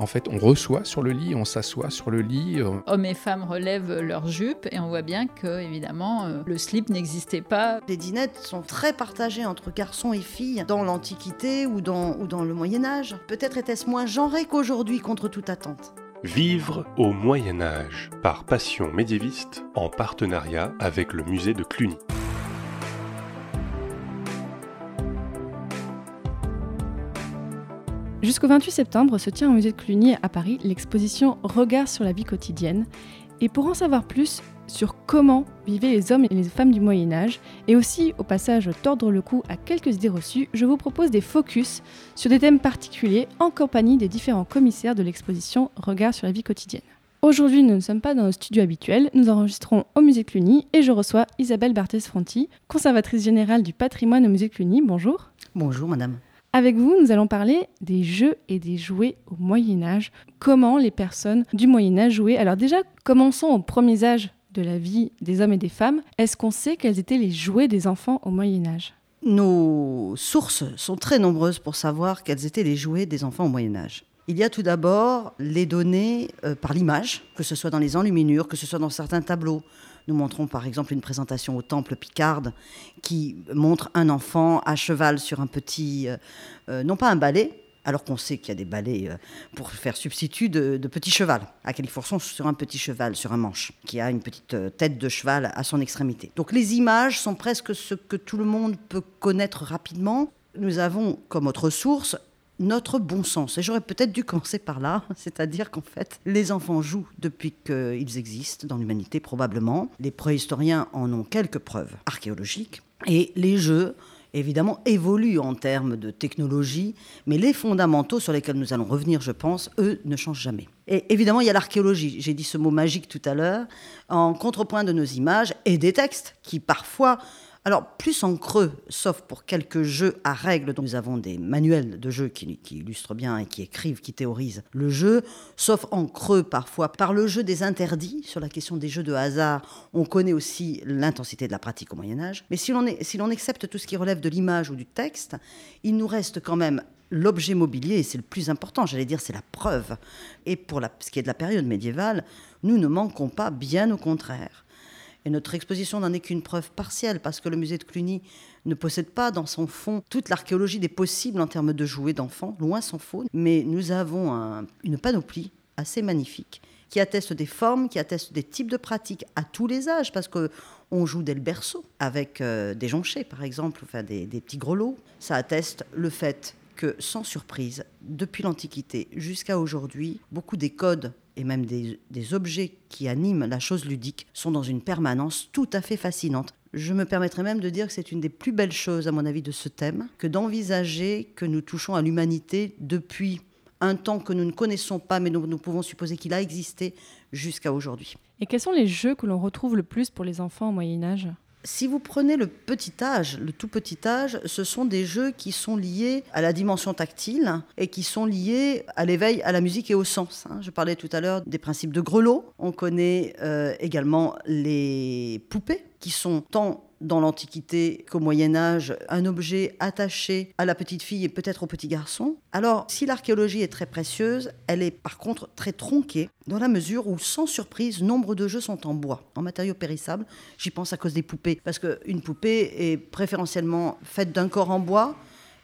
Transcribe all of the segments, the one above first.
en fait, on reçoit sur le lit, on s'assoit sur le lit. euh, Hommes et femmes relèvent leurs jupes et on voit bien que, évidemment, euh, le slip n'existait pas. Les dinettes sont très partagées entre garçons et filles dans l'Antiquité ou dans, ou dans le Moyen Âge. Peut-être était-ce moins genré qu'aujourd'hui contre toute attente. Vivre au Moyen Âge par Passion médiéviste en partenariat avec le musée de Cluny. Jusqu'au 28 septembre se tient au musée de Cluny à Paris l'exposition Regard sur la vie quotidienne. Et pour en savoir plus sur comment vivaient les hommes et les femmes du Moyen Âge, et aussi au passage tordre le cou à quelques idées reçues, je vous propose des focus sur des thèmes particuliers en compagnie des différents commissaires de l'exposition Regard sur la vie quotidienne. Aujourd'hui, nous ne sommes pas dans nos studios habituels, nous enregistrons au musée Cluny et je reçois Isabelle Barthez-Fronti, conservatrice générale du patrimoine au musée Cluny. Bonjour. Bonjour madame. Avec vous, nous allons parler des jeux et des jouets au Moyen Âge. Comment les personnes du Moyen Âge jouaient? Alors déjà, commençons aux premiers âges de la vie des hommes et des femmes. Est-ce qu'on sait quels étaient les jouets des enfants au Moyen Âge Nos sources sont très nombreuses pour savoir quels étaient les jouets des enfants au Moyen Âge. Il y a tout d'abord les données euh, par l'image, que ce soit dans les enluminures, que ce soit dans certains tableaux. Nous montrons par exemple une présentation au temple Picarde qui montre un enfant à cheval sur un petit, euh, euh, non pas un balai, alors qu'on sait qu'il y a des balais euh, pour faire substitut de, de petit cheval. À Califorson, sur un petit cheval, sur un manche, qui a une petite tête de cheval à son extrémité. Donc les images sont presque ce que tout le monde peut connaître rapidement. Nous avons comme autre source notre bon sens. Et j'aurais peut-être dû commencer par là, c'est-à-dire qu'en fait, les enfants jouent depuis qu'ils existent dans l'humanité, probablement. Les préhistoriens en ont quelques preuves archéologiques. Et les jeux, évidemment, évoluent en termes de technologie, mais les fondamentaux sur lesquels nous allons revenir, je pense, eux, ne changent jamais. Et évidemment, il y a l'archéologie. J'ai dit ce mot magique tout à l'heure, en contrepoint de nos images et des textes qui parfois alors, plus en creux, sauf pour quelques jeux à règles, dont nous avons des manuels de jeux qui, illustrent bien et qui écrivent, qui théorisent le jeu, sauf en creux parfois par le jeu des interdits. Sur la question des jeux de hasard, on connaît aussi l'intensité de la pratique au Moyen-Âge. Mais si l'on si accepte tout ce qui relève de l'image ou du texte, il nous reste quand même l'objet mobilier, et c'est le plus important, j'allais dire, c'est la preuve. Et pour ce qui est de la période médiévale, nous ne manquons pas, bien au contraire. Et notre exposition n'en est qu'une preuve partielle, parce que le musée de Cluny ne possède pas dans son fond toute l'archéologie des possibles en termes de jouets d'enfants, loin s'en faut. Mais nous avons un, une panoplie assez magnifique qui atteste des formes, qui atteste des types de pratiques à tous les âges, parce que on joue dès le berceau avec euh, des jonchets, par exemple, enfin des, des petits grelots. Ça atteste le fait que, sans surprise, depuis l'Antiquité jusqu'à aujourd'hui, beaucoup des codes et même des, objets qui animent la chose ludique sont dans une permanence tout à fait fascinante. Je me permettrai même de dire que c'est une des plus belles choses, à mon avis, de ce thème, que d'envisager que nous touchons à l'humanité depuis un temps que nous ne connaissons pas, mais dont nous pouvons supposer qu'il a existé jusqu'à aujourd'hui. Et quels sont les jeux que l'on retrouve le plus pour les enfants au Moyen Âge? Si vous prenez le petit âge, le tout petit âge, ce sont des jeux qui sont liés à la dimension tactile et qui sont liés à l'éveil, à la musique et au sens. hein. Je parlais tout à l'heure des principes de grelot. On connaît euh, également les poupées qui sont tant dans l'Antiquité qu'au Moyen Âge, un objet attaché à la petite fille et peut-être au petit garçon. Alors, si l'archéologie est très précieuse, elle est par contre très tronquée, dans la mesure où, sans surprise, nombre de jeux sont en bois, en matériaux périssables. J'y pense à cause des poupées, parce qu'une poupée est préférentiellement faite d'un corps en bois,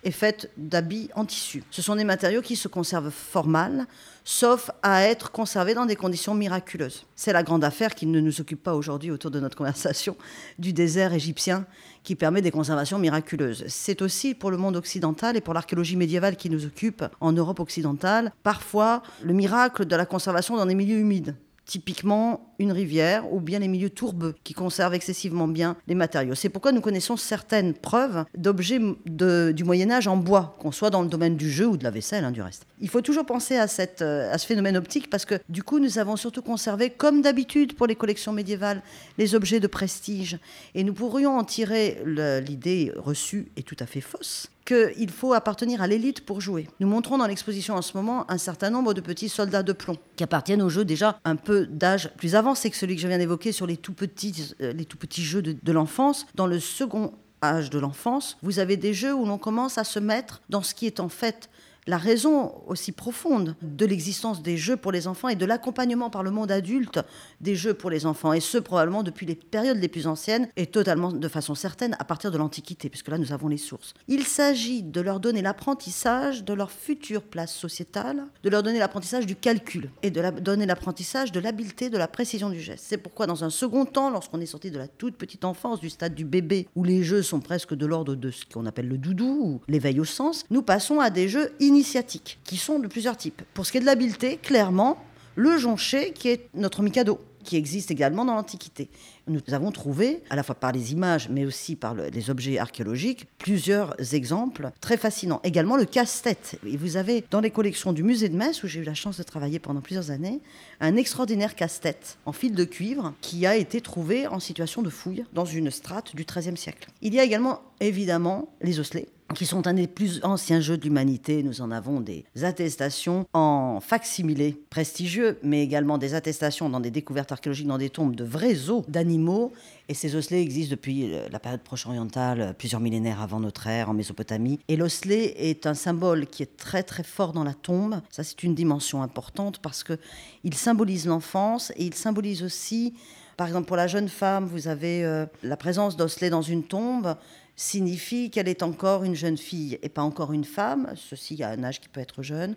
est faite d'habits en tissu. Ce sont des matériaux qui se conservent fort mal, sauf à être conservés dans des conditions miraculeuses. C'est la grande affaire qui ne nous occupe pas aujourd'hui autour de notre conversation du désert égyptien qui permet des conservations miraculeuses. C'est aussi pour le monde occidental et pour l'archéologie médiévale qui nous occupe en Europe occidentale, parfois le miracle de la conservation dans des milieux humides typiquement une rivière ou bien les milieux tourbeux qui conservent excessivement bien les matériaux. C'est pourquoi nous connaissons certaines preuves d'objets du Moyen Âge en bois, qu'on soit dans le domaine du jeu ou de la vaisselle, hein, du reste. Il faut toujours penser à, cette, à ce phénomène optique parce que du coup nous avons surtout conservé, comme d'habitude pour les collections médiévales, les objets de prestige. Et nous pourrions en tirer l'idée reçue et tout à fait fausse qu'il faut appartenir à l'élite pour jouer. Nous montrons dans l'exposition en ce moment un certain nombre de petits soldats de plomb qui appartiennent au jeu déjà un peu d'âge plus avancé que celui que je viens d'évoquer sur les tout petits, euh, les tout petits jeux de, de l'enfance. Dans le second âge de l'enfance, vous avez des jeux où l'on commence à se mettre dans ce qui est en fait la raison aussi profonde de l'existence des jeux pour les enfants et de l'accompagnement par le monde adulte des jeux pour les enfants. Et ce, probablement depuis les périodes les plus anciennes et totalement de façon certaine à partir de l'Antiquité, puisque là nous avons les sources. Il s'agit de leur donner l'apprentissage de leur future place sociétale, de leur donner l'apprentissage du calcul et de leur donner l'apprentissage de l'habileté, de la précision du geste. C'est pourquoi dans un second temps, lorsqu'on est sorti de la toute petite enfance, du stade du bébé, où les jeux sont presque de l'ordre de ce qu'on appelle le doudou ou l'éveil au sens, nous passons à des jeux initiatiques, qui sont de plusieurs types. Pour ce qui est de l'habileté, clairement, le jonché, qui est notre mikado, qui existe également dans l'Antiquité. Nous avons trouvé, à la fois par les images, mais aussi par les objets archéologiques, plusieurs exemples très fascinants. Également le casse-tête. Et vous avez dans les collections du musée de Metz, où j'ai eu la chance de travailler pendant plusieurs années, un extraordinaire casse-tête en fil de cuivre qui a été trouvé en situation de fouille dans une strate du XIIIe siècle. Il y a également évidemment les osselets qui sont un des plus anciens jeux de l'humanité. Nous en avons des attestations en facsimilé prestigieux, mais également des attestations dans des découvertes archéologiques dans des tombes de vrais os d'animaux. Et ces osselets existent depuis euh, la période proche-orientale, euh, plusieurs millénaires avant notre ère, en Mésopotamie. Et l'osselet est un symbole qui est très très fort dans la tombe. Ça, c'est une dimension importante parce que il symbolise l'enfance et il symbolise aussi, par exemple, pour la jeune femme, vous avez euh, la présence d'osselets dans une tombe signifie qu'elle est encore une jeune fille et pas encore une femme, ceci à un âge qui peut être jeune.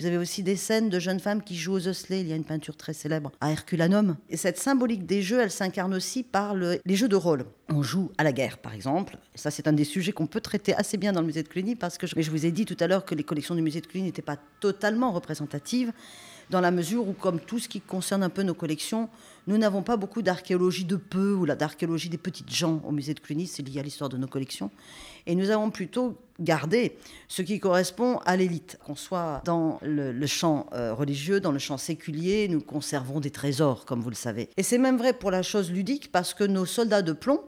Vous avez aussi des scènes de jeunes femmes qui jouent aux osselets. Il y a une peinture très célèbre à Herculanum. Et cette symbolique des jeux, elle s'incarne aussi par les jeux de rôle. On joue à la guerre, par exemple. ça, c'est un des sujets qu'on peut traiter assez bien dans le musée de Cluny, parce que je, je vous ai dit tout à l'heure que les collections du musée de Cluny n'étaient pas totalement représentatives dans la mesure où, comme tout ce qui concerne un peu nos collections, nous n'avons pas beaucoup d'archéologie de peu ou d'archéologie des petites gens au musée de Cluny, c'est lié à l'histoire de nos collections. Et nous avons plutôt gardé ce qui correspond à l'élite. Qu'on soit dans le, champ euh, religieux, dans le champ séculier, nous conservons des trésors, comme vous le savez. Et c'est même vrai pour la chose ludique, parce que nos soldats de plomb,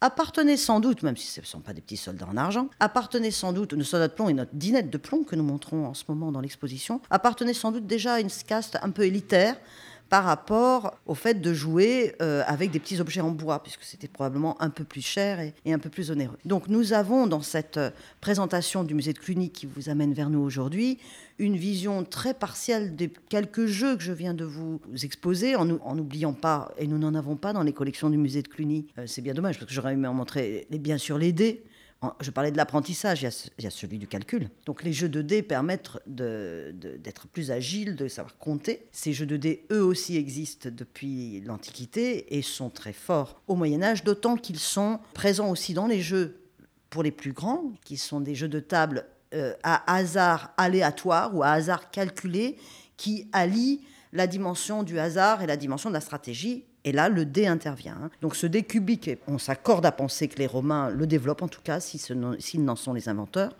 appartenaient sans doute, même si ce ne sont pas des petits soldats en argent, appartenaient sans doute, nos soldats de plomb et notre dinette de plomb que nous montrons en ce moment dans l'exposition, appartenaient sans doute déjà à une caste un peu élitaire par rapport au fait de jouer euh, avec des petits objets en bois, puisque c'était probablement un peu plus cher et, un peu plus onéreux. Donc nous avons dans cette euh, présentation du musée de Cluny qui vous amène vers nous aujourd'hui une vision très partielle des quelques jeux que je viens de vous exposer, en n'oubliant pas, et nous n'en avons pas dans les collections du musée de Cluny. Euh, c'est bien dommage, parce que j'aurais aimé en montrer, bien sûr, les dés, je parlais de l'apprentissage, il, y a celui du calcul. Donc les jeux de dés permettent d'être plus agiles, de savoir compter. Ces jeux de dés, eux aussi, existent depuis l'Antiquité et sont très forts au Moyen Âge, d'autant qu'ils sont présents aussi dans les jeux pour les plus grands, qui sont des jeux de table euh, à hasard aléatoire ou à hasard calculé, qui allient la dimension du hasard et la dimension de la stratégie et là, le dé intervient. Hein. Donc ce dé cubique, on s'accorde à penser que les Romains le développent, en tout cas, s'ils n'en sont les inventeurs,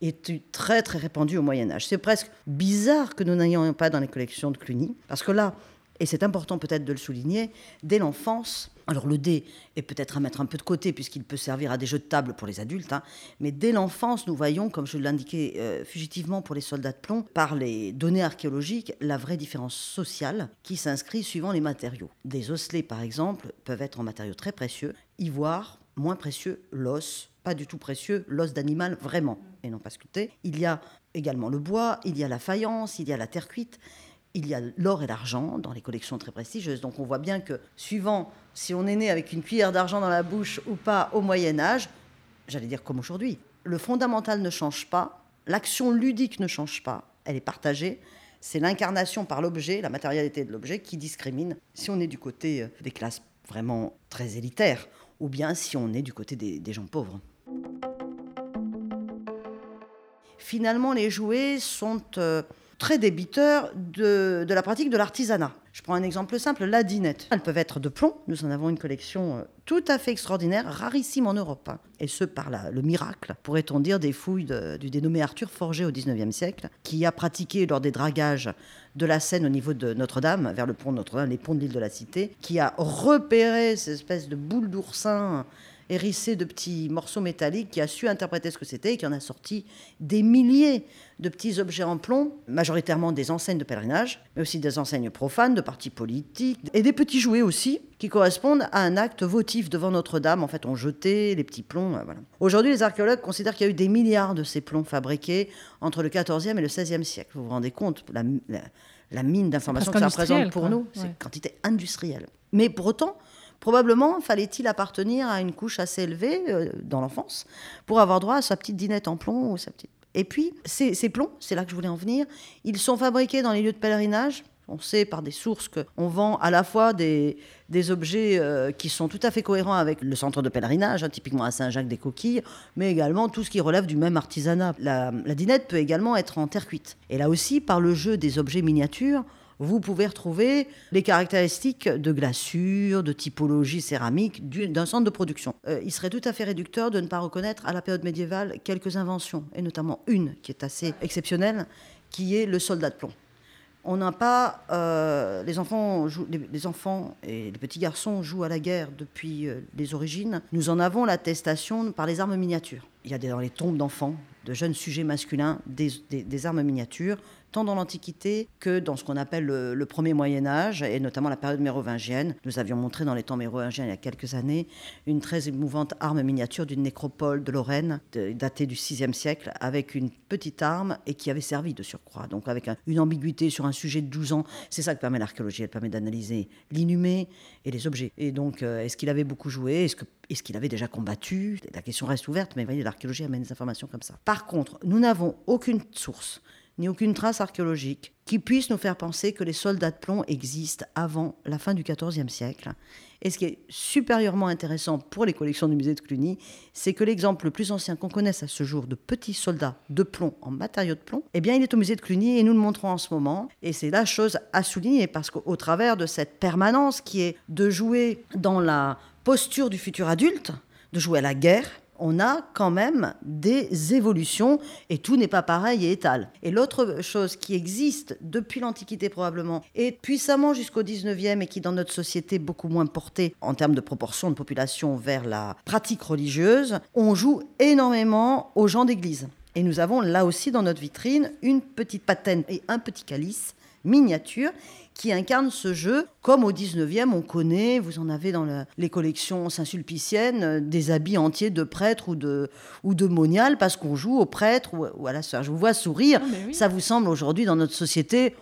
est très très répandu au Moyen Âge. C'est presque bizarre que nous n'ayons pas dans les collections de Cluny, parce que là, et c'est important peut-être de le souligner, dès l'enfance, alors le dé est peut-être à mettre un peu de côté puisqu'il peut servir à des jeux de table pour les adultes, hein, mais dès l'enfance, nous voyons, comme je l'indiquais euh, fugitivement pour les soldats de plomb, par les données archéologiques, la vraie différence sociale qui s'inscrit suivant les matériaux. Des osselets, par exemple, peuvent être en matériaux très précieux, ivoire, moins précieux, l'os, pas du tout précieux, l'os d'animal vraiment, et non pas sculpté. Il y a également le bois, il y a la faïence, il y a la terre cuite il y a l'or et l'argent dans les collections très prestigieuses. Donc on voit bien que suivant si on est né avec une cuillère d'argent dans la bouche ou pas au Moyen Âge, j'allais dire comme aujourd'hui, le fondamental ne change pas, l'action ludique ne change pas, elle est partagée. C'est l'incarnation par l'objet, la matérialité de l'objet qui discrimine si on est du côté euh, des classes vraiment très élitaires ou bien si on est du côté des, gens pauvres. Finalement, les jouets sont... Euh, très débiteurs de, la pratique de l'artisanat. Je prends un exemple simple, la dinette. Elles peuvent être de plomb. Nous en avons une collection euh, tout à fait extraordinaire, rarissime en Europe. Hein. Et ce, par le miracle, pourrait-on dire, des fouilles du dénommé Arthur Forger au XIXe siècle, qui a pratiqué lors des dragages de la Seine au niveau de Notre-Dame, vers le pont de Notre-Dame, les ponts de l'île de la Cité, qui a repéré ces espèces de boules d'oursin hérissé de petits morceaux métalliques, qui a su interpréter ce que c'était et qui en a sorti des milliers de petits objets en plomb, majoritairement des enseignes de pèlerinage, mais aussi des enseignes profanes, de partis politiques, et des petits jouets aussi, qui correspondent à un acte votif devant Notre-Dame. En fait, on jetait les petits plombs. Euh, voilà. Aujourd'hui, les archéologues considèrent qu'il y a eu des milliards de ces plombs fabriqués entre le XIVe et le XVIe siècle. Vous vous rendez compte la, la, mine d'informations que ça représente pour nous C'est une quantité industrielle. Mais pour autant, Probablement fallait-il appartenir à une couche assez élevée euh, dans l'enfance pour avoir droit à sa petite dinette en plomb et puis, ces, plombs, c'est là que je voulais en venir, ils sont fabriqués dans les lieux de pèlerinage. On sait par des sources qu'on vend à la fois des, objets euh, qui sont tout à fait cohérents avec le centre de pèlerinage, hein, typiquement à Saint-Jacques des coquilles, mais également tout ce qui relève du même artisanat. La dinette peut également être en terre cuite. Et là aussi, par le jeu des objets miniatures, vous pouvez retrouver les caractéristiques de glaçure, de typologie céramique d'un centre de production. Euh, il serait tout à fait réducteur de ne pas reconnaître à la période médiévale quelques inventions, et notamment une qui est assez exceptionnelle, qui est le soldat de plomb. On n'a pas. Euh, les, enfants les, enfants et les petits garçons jouent à la guerre depuis euh, les origines. Nous en avons l'attestation par les armes miniatures. Il y a dans les tombes d'enfants, de jeunes sujets masculins, des armes miniatures tant dans l'Antiquité que dans ce qu'on appelle le, premier Moyen Âge, et notamment la période mérovingienne. Nous avions montré dans les temps mérovingiens il y a quelques années une très émouvante arme miniature d'une nécropole de Lorraine, datée du VIe siècle, avec une petite arme et qui avait servi de surcroît. Donc avec une ambiguïté sur un sujet de 12 ans, c'est ça que permet l'archéologie, elle permet d'analyser l'inhumé et les objets. Et donc, euh, est-ce qu'il avait beaucoup joué? Est-ce que est-ce qu'il avait déjà combattu La question reste ouverte, mais voyez, l'archéologie amène des informations comme ça. Par contre, nous n'avons aucune source ni aucune trace archéologique qui puisse nous faire penser que les soldats de plomb existent avant la fin du XIVe siècle. Et ce qui est supérieurement intéressant pour les collections du musée de Cluny, c'est que l'exemple le plus ancien qu'on connaisse à ce jour de petits soldats de plomb en matériaux de plomb, eh bien, il est au musée de Cluny et nous le montrons en ce moment. Et c'est la chose à souligner parce qu'au travers de cette permanence qui est de jouer dans la posture du futur adulte, de jouer à la guerre, on a quand même des évolutions et tout n'est pas pareil et étal. Et l'autre chose qui existe depuis l'Antiquité probablement et puissamment jusqu'au 19e et qui dans notre société est beaucoup moins portée en termes de proportion de population vers la pratique religieuse, on joue énormément aux gens d'église. Et nous avons là aussi dans notre vitrine une petite patène et un petit calice miniature qui incarne ce jeu. Comme au 19e, on connaît, vous en avez dans les collections saint-sulpiciennes, euh, des habits entiers de prêtres ou de, ou de moniales parce qu'on joue au prêtre ou, à la sœur. Je vous vois sourire. Ah, Ça vous semble aujourd'hui dans notre société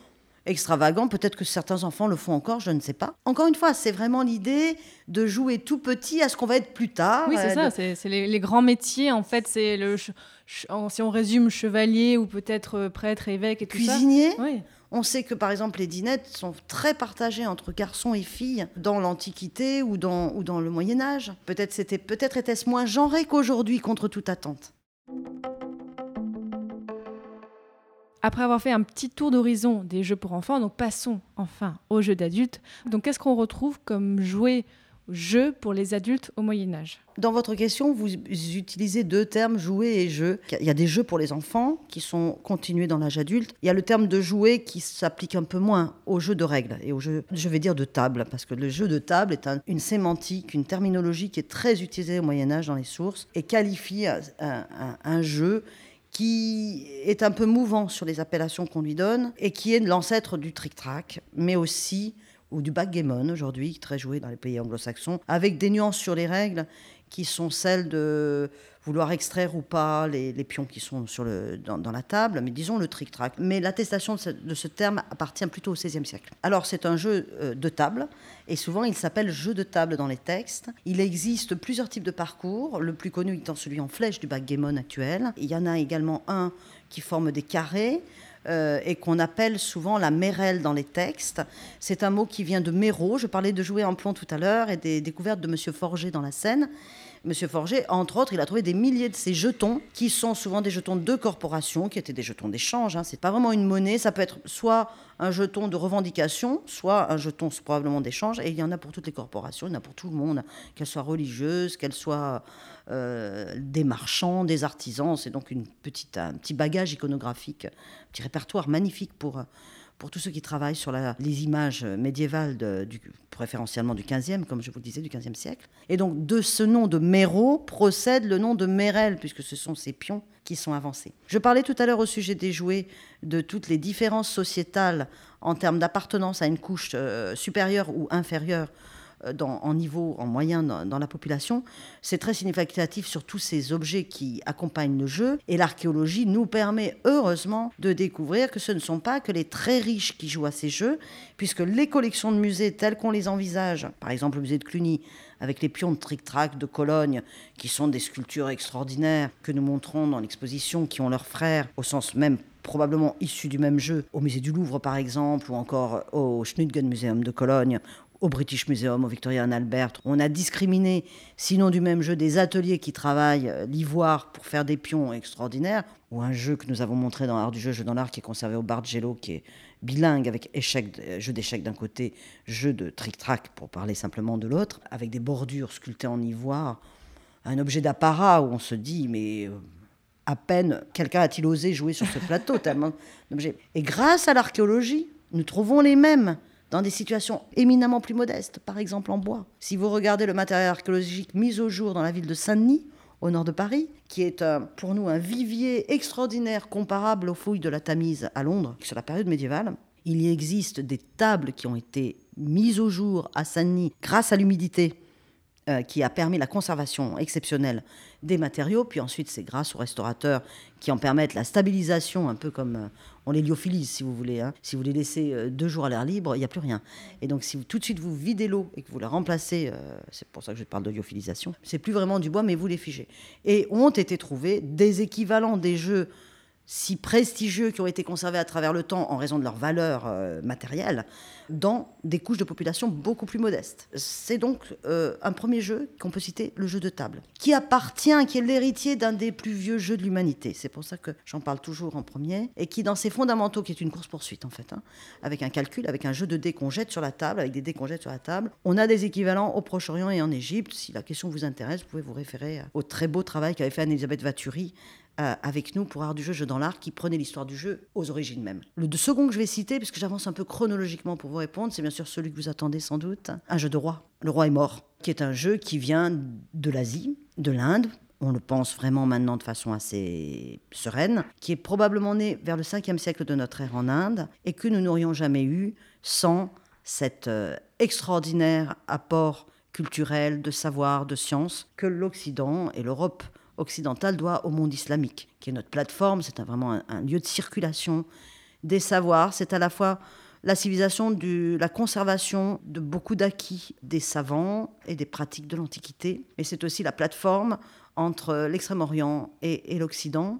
extravagant. Peut-être que certains enfants le font encore, je ne sais pas. Encore une fois, c'est vraiment l'idée de jouer tout petit à ce qu'on va être plus tard. Oui, c'est euh, ça. C'est les, grands métiers. En fait, c'est le si on résume chevalier ou peut-être euh, prêtre, évêque et tout Cuisinier. ça. Oui. On sait que par exemple les dinettes sont très partagées entre garçons et filles dans l'Antiquité ou dans, le Moyen Âge. Peut-être était-ce moins genré qu'aujourd'hui contre toute attente. Après avoir fait un petit tour d'horizon des jeux pour enfants, donc passons enfin aux jeux d'adultes. Donc qu'est-ce qu'on retrouve comme jouets jeux pour les adultes au Moyen Âge Dans votre question, vous utilisez deux termes, jouets et jeux. Il y a des jeux pour les enfants qui sont continués dans l'âge adulte. Il y a le terme de jouet qui s'applique un peu moins aux jeux de règles et aux jeux, je vais dire, de table, parce que le jeu de table est une sémantique, une terminologie qui est très utilisée au Moyen Âge dans les sources et qualifie un jeu qui est un peu mouvant sur les appellations qu'on lui donne et qui est l'ancêtre du trick-track, mais aussi ou du backgammon aujourd'hui, très joué dans les pays anglo-saxons, avec des nuances sur les règles qui sont celles de vouloir extraire ou pas les, pions qui sont sur le, dans, la table, mais disons le trick-track. Mais l'attestation de, ce terme appartient plutôt au XVIe siècle. Alors c'est un jeu euh, de table, et souvent il s'appelle jeu de table dans les textes. Il existe plusieurs types de parcours, le plus connu étant celui en flèche du backgammon actuel. Il y en a également un qui forme des carrés, euh, et qu'on appelle souvent la mérelle dans les textes. C'est un mot qui vient de Méro. Je parlais de jouer en plomb tout à l'heure et des découvertes de Monsieur Forger dans la Seine. Monsieur Forger, entre autres, il a trouvé des milliers de ces jetons qui sont souvent des jetons de corporation, qui étaient des jetons d'échange. Hein. C'est pas vraiment une monnaie. Ça peut être soit un jeton de revendication, soit un jeton probablement d'échange. Et il y en a pour toutes les corporations, il y en a pour tout le monde, qu'elles soient religieuses, qu'elles soient euh, des marchands, des artisans. C'est donc une petite, un petit bagage iconographique, un petit répertoire magnifique pour, pour tous ceux qui travaillent sur les images médiévales, du, préférentiellement du 15e, comme je vous le disais, du 15e siècle. Et donc de ce nom de Méro procède le nom de Mérel, puisque ce sont ces pions qui sont avancés. Je parlais tout à l'heure au sujet des jouets de toutes les différences sociétales en termes d'appartenance à une couche euh, supérieure ou inférieure euh, en niveau, en moyen dans, la population. C'est très significatif sur tous ces objets qui accompagnent le jeu. Et l'archéologie nous permet heureusement de découvrir que ce ne sont pas que les très riches qui jouent à ces jeux, puisque les collections de musées telles qu'on les envisage, par exemple le musée de Cluny, avec les pions de tric-trac de Cologne, qui sont des sculptures extraordinaires que nous montrons dans l'exposition, qui ont leurs frères, au sens même probablement issus du même jeu, au musée du Louvre par exemple, ou encore au Schnudgen Museum de Cologne, au British Museum, au Victoria and Albert. On a discriminé, sinon du même jeu, des ateliers qui travaillent euh, l'ivoire pour faire des pions extraordinaires, ou un jeu que nous avons montré dans l'art du jeu, jeu dans l'art, qui est conservé au Bargello, qui est bilingue avec échec, euh, jeu d'échecs d'un côté, jeu de tric-trac pour parler simplement de l'autre, avec des bordures sculptées en ivoire, un objet d'apparat où on se dit, mais euh, à peine quelqu'un a-t-il osé jouer sur ce plateau tellement d'objets. Et grâce à l'archéologie, nous trouvons les mêmes dans des situations éminemment plus modestes, par exemple en bois. Si vous regardez le matériel archéologique mis au jour dans la ville de Saint-Denis, au nord de Paris, qui est pour nous un vivier extraordinaire comparable aux fouilles de la Tamise à Londres, sur la période médiévale, il y existe des tables qui ont été mises au jour à Saint-Denis grâce à l'humidité euh, qui a permis la conservation exceptionnelle des matériaux, puis ensuite c'est grâce aux restaurateurs qui en permettent la stabilisation, un peu comme euh, on les lyophilise si vous voulez. Hein. Si vous les laissez euh, deux jours à l'air libre, il n'y a plus rien. Et donc si vous, tout de suite vous videz l'eau et que vous la remplacez, c'est pour ça que je parle de lyophilisation, c'est plus vraiment du bois, mais vous les figez. Et ont été trouvés des équivalents des jeux si prestigieux qui ont été conservés à travers le temps en raison de leur valeur euh, matérielle dans des couches de population beaucoup plus modestes. C'est donc euh, un premier jeu qu'on peut citer, le jeu de table, qui appartient, qui est l'héritier d'un des plus vieux jeux de l'humanité. C'est pour ça que j'en parle toujours en premier, et qui dans ses fondamentaux, qui est une course-poursuite en fait, hein, avec un calcul, avec un jeu de dés qu'on jette sur la table, avec des dés qu'on jette sur la table. On a des équivalents au Proche-Orient et en Égypte. Si la question vous intéresse, vous pouvez vous référer au très beau travail qu'avait fait Anne-Elisabeth Vaturi euh, avec nous pour Art du jeu, jeu dans l'art, qui prenait l'histoire du jeu aux origines même. Le second que je vais citer, puisque j'avance un peu chronologiquement pour vous répondre, c'est bien sûr celui que vous attendez sans doute, un jeu de roi. Le roi est mort, qui est un jeu qui vient de l'Asie, de l'Inde, on le pense vraiment maintenant de façon assez sereine, qui est probablement né vers le 5e siècle de notre ère en Inde, et que nous n'aurions jamais eu sans cet euh, extraordinaire apport culturel, de savoir, de science que l'Occident et l'Europe occidentale doit au monde islamique, qui est notre plateforme, c'est vraiment un, lieu de circulation des savoirs, c'est à la fois la civilisation, du, la conservation de beaucoup d'acquis des savants et des pratiques de l'Antiquité, mais c'est aussi la plateforme entre l'Extrême-Orient et l'Occident,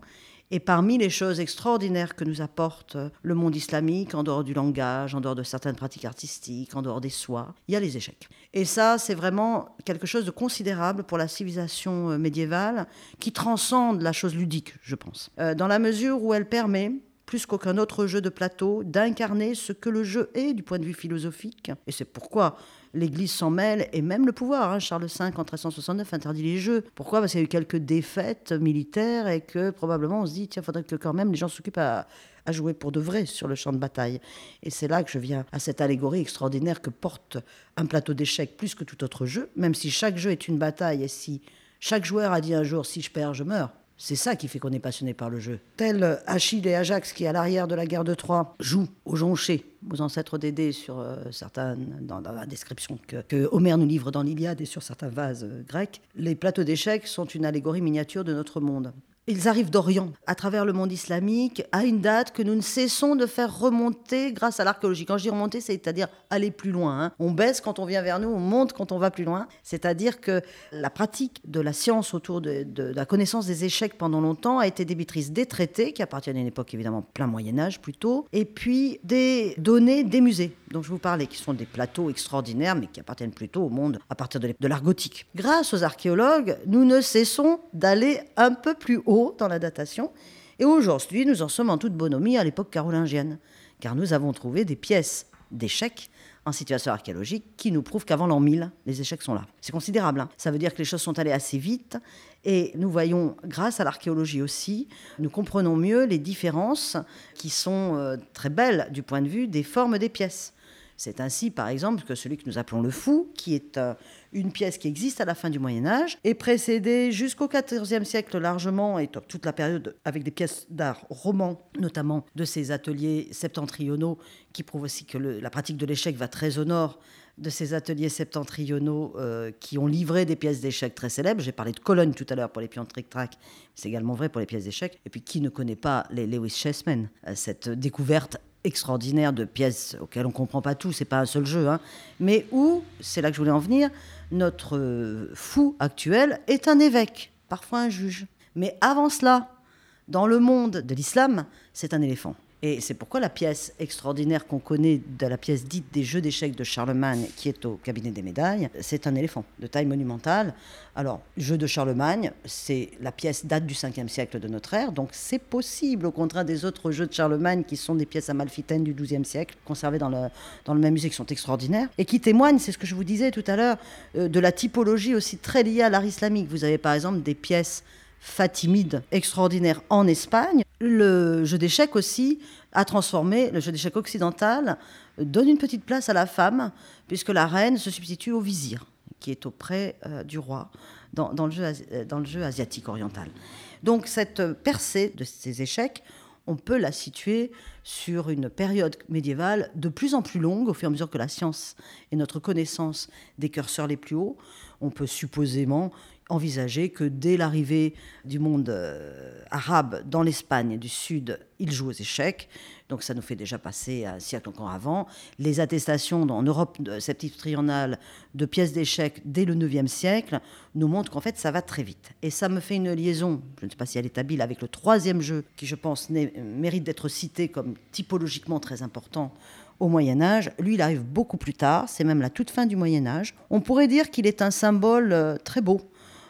et parmi les choses extraordinaires que nous apporte le monde islamique, en dehors du langage, en dehors de certaines pratiques artistiques, en dehors des soies, il y a les échecs. Et ça, c'est vraiment quelque chose de considérable pour la civilisation euh, médiévale, qui transcende la chose ludique, je pense, euh, dans la mesure où elle permet plus qu'aucun autre jeu de plateau, d'incarner ce que le jeu est du point de vue philosophique. Et c'est pourquoi l'Église s'en mêle, et même le pouvoir. Hein. Charles V, en 1369, interdit les jeux. Pourquoi? Parce qu'il y a eu quelques défaites militaires et que probablement on se dit, tiens, faudrait que quand même les gens s'occupent à jouer pour de vrai sur le champ de bataille. Et c'est là que je viens à cette allégorie extraordinaire que porte un plateau d'échecs plus que tout autre jeu, même si chaque jeu est une bataille et si chaque joueur a dit un jour, si je perds, je meurs. C'est ça qui fait qu'on est passionné par le jeu. Tel Achille et Ajax qui, à l'arrière de la guerre de Troie, jouent au joncher, aux ancêtres d'Édée, sur euh, certains, dans, la description que, que, Homère nous livre dans l'Iliade et sur certains vases euh, grecs, les plateaux d'échecs sont une allégorie miniature de notre monde. Ils arrivent d'Orient, à travers le monde islamique, à une date que nous ne cessons de faire remonter grâce à l'archéologie. Quand je dis remonter, c'est-à-dire aller plus loin. Hein. On baisse quand on vient vers nous, on monte quand on va plus loin. C'est-à-dire que la pratique de la science autour de, la connaissance des échecs pendant longtemps a été débitrice des traités, qui appartiennent à une époque évidemment plein Moyen Âge plutôt, et puis des données des musées dont je vous parlais, qui sont des plateaux extraordinaires, mais qui appartiennent plutôt au monde à partir de l'art gothique. Grâce aux archéologues, nous ne cessons d'aller un peu plus haut dans la datation, et aujourd'hui, nous en sommes en toute bonhomie à l'époque carolingienne, car nous avons trouvé des pièces d'échecs en situation archéologique qui nous prouve qu'avant l'an 1000, les échecs sont là. C'est considérable. hein. Ça veut dire que les choses sont allées assez vite et nous voyons, grâce à l'archéologie aussi, nous comprenons mieux les différences qui sont euh, très belles du point de vue des formes des pièces. C'est ainsi, par exemple, que celui que nous appelons le fou, qui est euh, une pièce qui existe à la fin du Moyen Âge, est précédé jusqu'au XIVe siècle largement, et toute la période avec des pièces d'art roman, notamment de ces ateliers septentrionaux, qui prouvent aussi que la pratique de l'échec va très au nord de ces ateliers septentrionaux euh, qui ont livré des pièces d'échecs très célèbres. J'ai parlé de Cologne tout à l'heure pour les pions tric-trac, c'est également vrai pour les pièces d'échecs. Et puis qui ne connaît pas les Lewis Chessmen, euh, cette découverte extraordinaire de pièces auxquelles on ne comprend pas tout, c'est pas un seul jeu, hein, mais où, c'est là que je voulais en venir, notre euh, fou actuel est un évêque, parfois un juge. Mais avant cela, dans le monde de l'islam, c'est un éléphant. Et c'est pourquoi la pièce extraordinaire qu'on connaît de la pièce dite des Jeux d'échecs de Charlemagne, qui est au cabinet des médailles, c'est un éléphant de taille monumentale. Alors, Jeux de Charlemagne, c'est la pièce date du 5e siècle de notre ère, donc c'est possible, au contraire des autres Jeux de Charlemagne, qui sont des pièces amalfitaines du 12e siècle, conservées dans le, dans le même musée, qui sont extraordinaires, et qui témoignent, c'est ce que je vous disais tout à l'heure, euh, de la typologie aussi très liée à l'art islamique. Vous avez par exemple des pièces fatimide extraordinaire en Espagne. Le jeu d'échecs aussi a transformé, le jeu d'échecs occidental donne une petite place à la femme, puisque la reine se substitue au vizir, qui est auprès euh, du roi dans, le jeu, euh, dans le jeu asiatique oriental. Donc cette percée de ces échecs, on peut la situer sur une période médiévale de plus en plus longue, au fur et à mesure que la science et notre connaissance des curseurs les plus hauts, on peut supposément envisager que dès l'arrivée du monde euh, arabe dans l'Espagne du Sud, ils jouent aux échecs. Donc ça nous fait déjà passer un siècle encore avant. Les attestations en Europe septentrionale de pièces d'échecs dès le 9e siècle nous montrent qu'en fait ça va très vite. Et ça me fait une liaison, je ne sais pas si elle est habile, avec le troisième jeu qui je pense mérite d'être cité comme typologiquement très important au Moyen Âge. Lui, il arrive beaucoup plus tard, c'est même la toute fin du Moyen Âge. On pourrait dire qu'il est un symbole euh, très beau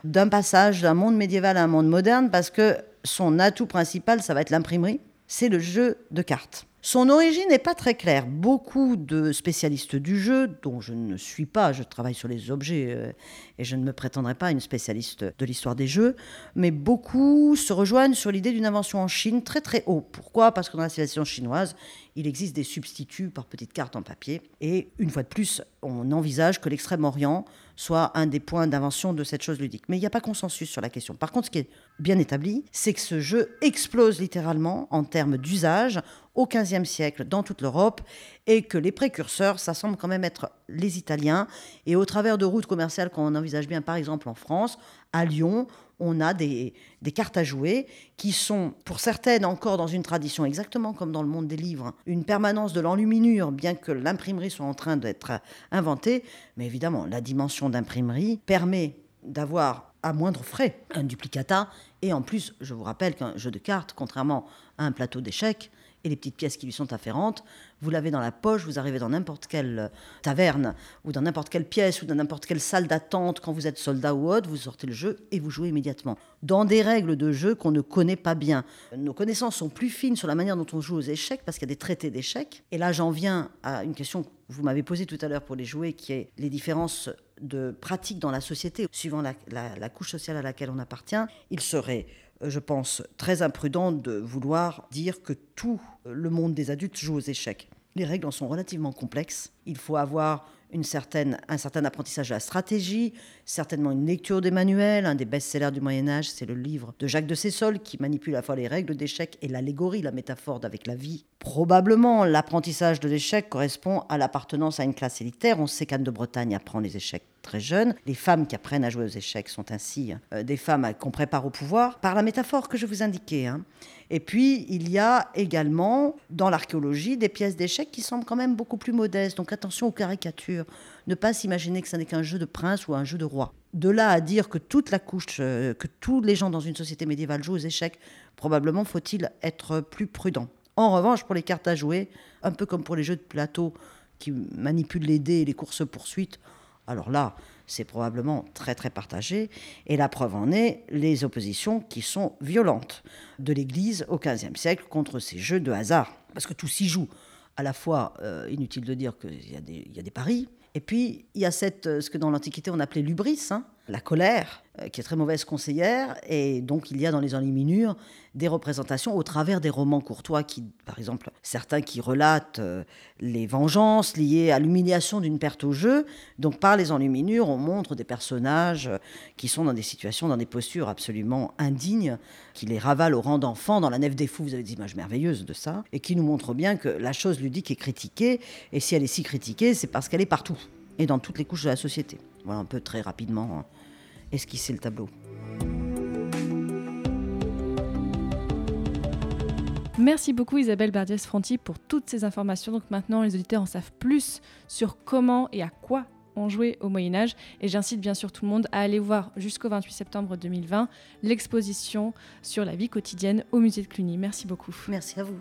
d'un passage d'un monde médiéval à un monde moderne parce que son atout principal, ça va être l'imprimerie, c'est le jeu de cartes. Son origine n'est pas très claire. Beaucoup de spécialistes du jeu, dont je ne suis pas, je travaille sur les objets euh, et je ne me prétendrai pas une spécialiste de l'histoire des jeux, mais beaucoup se rejoignent sur l'idée d'une invention en Chine très très haut. Pourquoi? Parce que dans la civilisation chinoise, il existe des substituts par petites cartes en papier. Et une fois de plus, on envisage que l'Extrême-Orient soit un des points d'invention de cette chose ludique. Mais il n'y a pas consensus sur la question. Par contre, ce qui est bien établi, c'est que ce jeu explose littéralement en termes d'usage au XVe siècle dans toute l'Europe et que les précurseurs, ça semble quand même être les Italiens. Et au travers de routes commerciales qu'on envisage bien, par exemple en France, à Lyon, on a des, des cartes à jouer qui sont, pour certaines, encore dans une tradition exactement comme dans le monde des livres, une permanence de l'enluminure, bien que l'imprimerie soit en train d'être inventée. Mais évidemment, la dimension d'imprimerie permet d'avoir à moindre frais un duplicata. Et en plus, je vous rappelle qu'un jeu de cartes, contrairement à un plateau d'échecs, et les petites pièces qui lui sont afférentes, vous l'avez dans la poche, vous arrivez dans n'importe quelle euh, taverne, ou dans n'importe quelle pièce, ou dans n'importe quelle salle d'attente, quand vous êtes soldat ou autre, vous sortez le jeu et vous jouez immédiatement. Dans des règles de jeu qu'on ne connaît pas bien. Nos connaissances sont plus fines sur la manière dont on joue aux échecs, parce qu'il y a des traités d'échecs. Et là, j'en viens à une question que vous m'avez posée tout à l'heure pour les jouer, qui est les différences de pratiques dans la société, suivant la, la- couche sociale à laquelle on appartient. Il serait je pense, très imprudent de vouloir dire que tout le monde des adultes joue aux échecs. Les règles en sont relativement complexes. Il faut avoir une certaine, un certain apprentissage de la stratégie, certainement une lecture des manuels. Un des best-sellers du Moyen Âge, c'est le livre de Jacques de Sessol qui manipule à la fois les règles d'échecs et l'allégorie, la métaphore avec la vie. Probablement, l'apprentissage de l'échec correspond à l'appartenance à une classe élitaire. On sait qu'Anne de Bretagne apprend les échecs très jeune. Les femmes qui apprennent à jouer aux échecs sont ainsi euh, des femmes qu'on prépare au pouvoir, par la métaphore que je vous indiquais. hein. Et puis, il y a également, dans l'archéologie, des pièces d'échecs qui semblent quand même beaucoup plus modestes. Donc attention aux caricatures. Ne pas s'imaginer que ce n'est qu'un jeu de prince ou un jeu de roi. De là à dire que toute la couche, euh, que tous les gens dans une société médiévale jouent aux échecs, probablement faut-il être plus prudent. En revanche, pour les cartes à jouer, un peu comme pour les jeux de plateau qui manipulent les dés et les courses-poursuites, alors là, c'est probablement très très partagé. Et la preuve en est les oppositions qui sont violentes de l'Église au XVe siècle contre ces jeux de hasard. Parce que tout s'y joue. à la fois, euh, inutile de dire qu'il y, a des- paris, et puis il y a cette, euh, ce que dans l'Antiquité on appelait l'ubris, hein, la colère, euh, qui est très mauvaise conseillère, et donc il y a dans les enluminures des représentations au travers des romans courtois, qui, par exemple, certains qui relatent euh, les vengeances liées à l'humiliation d'une perte au jeu. Donc par les enluminures, on montre des personnages euh, qui sont dans des situations, dans des postures absolument indignes, qui les ravalent au rang d'enfants. Dans la Nef des Fous, vous avez des images merveilleuses de ça, et qui nous montrent bien que la chose ludique est critiquée, et si elle est si critiquée, c'est parce qu'elle est partout, et dans toutes les couches de la société. Voilà un peu très rapidement hein, esquisser le tableau. Merci beaucoup Isabelle Bardiès-Fronti pour toutes ces informations. Donc maintenant, les auditeurs en savent plus sur comment et à quoi on jouait au Moyen Âge. Et j'incite bien sûr tout le monde à aller voir jusqu'au 28 septembre 2020 l'exposition sur la vie quotidienne au musée de Cluny. Merci beaucoup. Merci à vous.